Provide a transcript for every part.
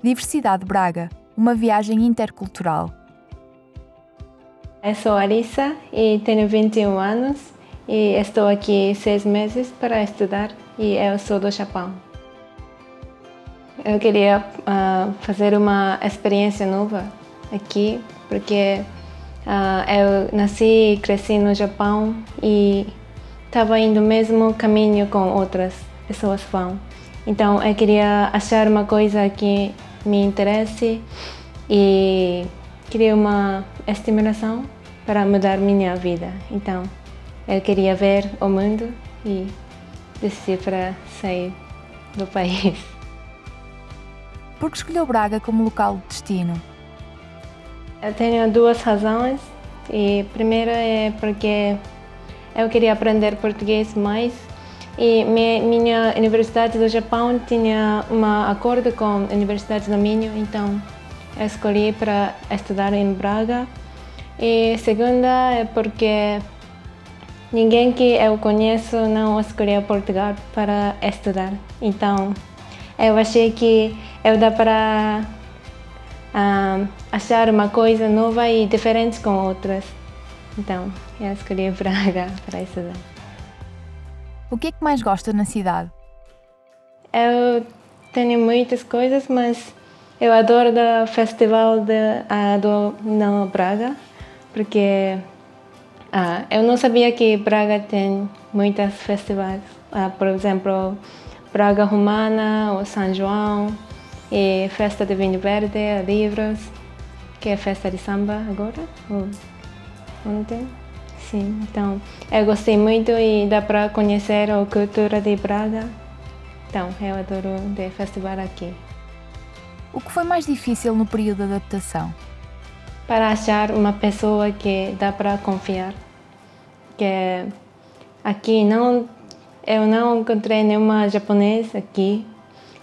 Diversidade Braga, uma viagem intercultural. Eu sou Arissa e tenho 21 anos e estou aqui seis meses para estudar e eu sou do Japão. Eu queria uh, fazer uma experiência nova aqui porque uh, eu nasci e cresci no Japão e estava indo o mesmo caminho com outras pessoas vão. Então eu queria achar uma coisa que me interesse e queria uma estimulação para mudar minha vida. Então eu queria ver o mundo e decidi para sair do país. Por que escolheu Braga como local de destino? Eu tenho duas razões. E primeira é porque eu queria aprender português mais e minha universidade do Japão tinha um acordo com a Universidade do Minho, então escolhi para estudar em Braga. E segunda é porque ninguém que eu conheço não escolheu Portugal para estudar, então eu achei que eu dá para uh, achar uma coisa nova e diferente com outras. Então, eu escolhi Braga para estudar. O que é que mais gosta na cidade? Eu tenho muitas coisas, mas eu adoro o festival de, uh, do Braga, porque uh, eu não sabia que Braga tem muitos festivais. Uh, por exemplo, Braga Romana, ou São João, e Festa de Vinho Verde, Livros, que é festa de samba agora ontem. Sim, então eu gostei muito e dá para conhecer a cultura de Braga. Então eu adoro o festival aqui. O que foi mais difícil no período de adaptação? Para achar uma pessoa que dá para confiar. Que aqui não, eu não encontrei nenhuma japonesa aqui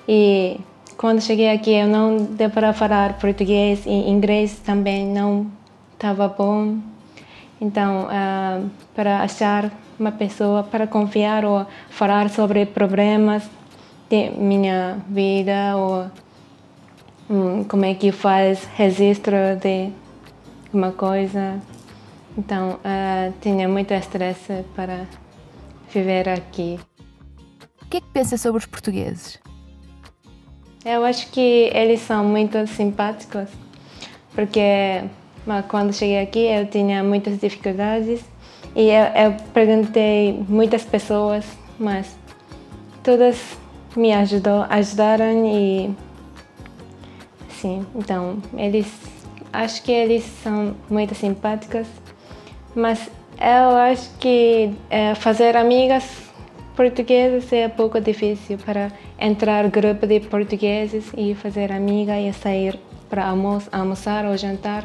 e quando cheguei aqui eu não deu para falar português e inglês também não estava bom então, uh, para achar uma pessoa para confiar ou falar sobre problemas de minha vida ou um, como é que faz registro de uma coisa. Então, uh, tinha muito estresse para viver aqui. O que é que pensa sobre os portugueses? Eu acho que eles são muito simpáticos, porque mas quando cheguei aqui eu tinha muitas dificuldades e eu, eu perguntei muitas pessoas, mas todas me ajudou, ajudaram e sim, então eles acho que eles são muito simpáticos, mas eu acho que é, fazer amigas portuguesas é pouco difícil para entrar grupo de portugueses e fazer amiga e sair para almoçar ou jantar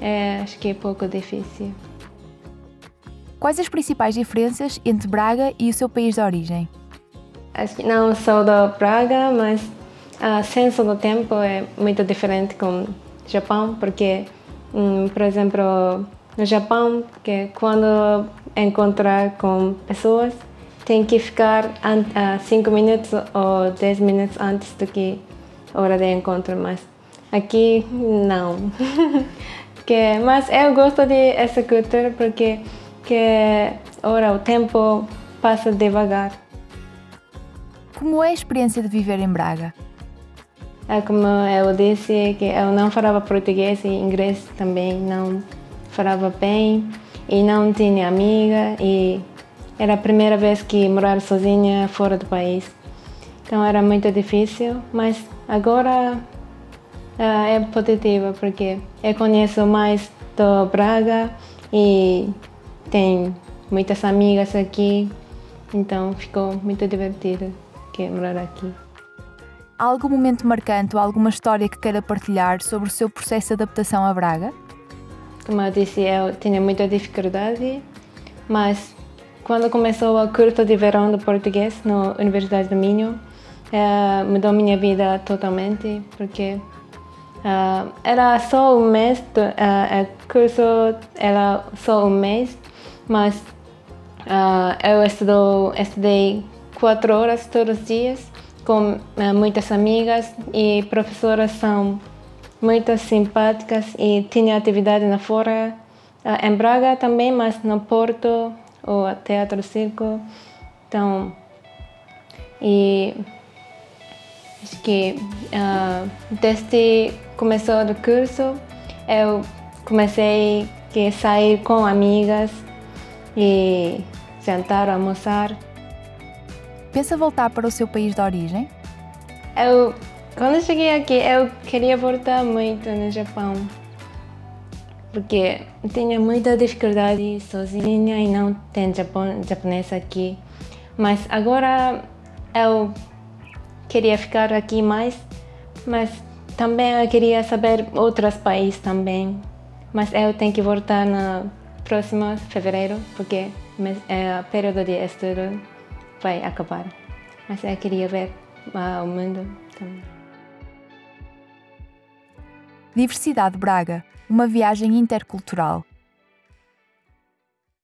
é, acho que é pouco difícil. Quais as principais diferenças entre Braga e o seu país de origem? Acho que não sou da Braga, mas o senso do tempo é muito diferente com o Japão, porque, hum, por exemplo, no Japão, que quando encontrar com pessoas, tem que ficar 5 minutos ou 10 minutos antes do que a hora de encontro, mas aqui não. que mas eu gosto de essa cultura porque que ora o tempo passa devagar. Como é a experiência de viver em Braga? É como eu disse que eu não falava português e inglês também não falava bem e não tinha amiga e era a primeira vez que morar sozinha fora do país. Então era muito difícil, mas agora é positiva porque eu conheço mais do Braga e tenho muitas amigas aqui, então ficou muito divertido que morar aqui. Há algum momento marcante ou alguma história que queira partilhar sobre o seu processo de adaptação a Braga? Como eu disse, eu tinha muita dificuldade, mas quando começou o curso de verão de português na Universidade do Minho, eh, mudou minha vida totalmente, porque Uh, era só um mês, uh, o curso era só um mês, mas uh, eu estudei quatro horas todos os dias com muitas amigas e professoras são muito simpáticas e tinha atividade na fora, em Braga também, mas no Porto, o Teatro Circo. Então, e acho que uh, desde começou o curso, eu comecei a sair com amigas e jantar, almoçar. Pensa voltar para o seu país de origem? Eu, quando cheguei aqui, eu queria voltar muito no Japão. Porque tinha muita dificuldade sozinha e não tem Japão, japonês aqui. Mas agora eu queria ficar aqui mais, mas também eu queria saber outros países também. Mas eu tenho que voltar no próximo fevereiro, porque é, o período de estudo vai acabar. Mas eu queria ver uh, o mundo também. Diversidade Braga, uma viagem intercultural.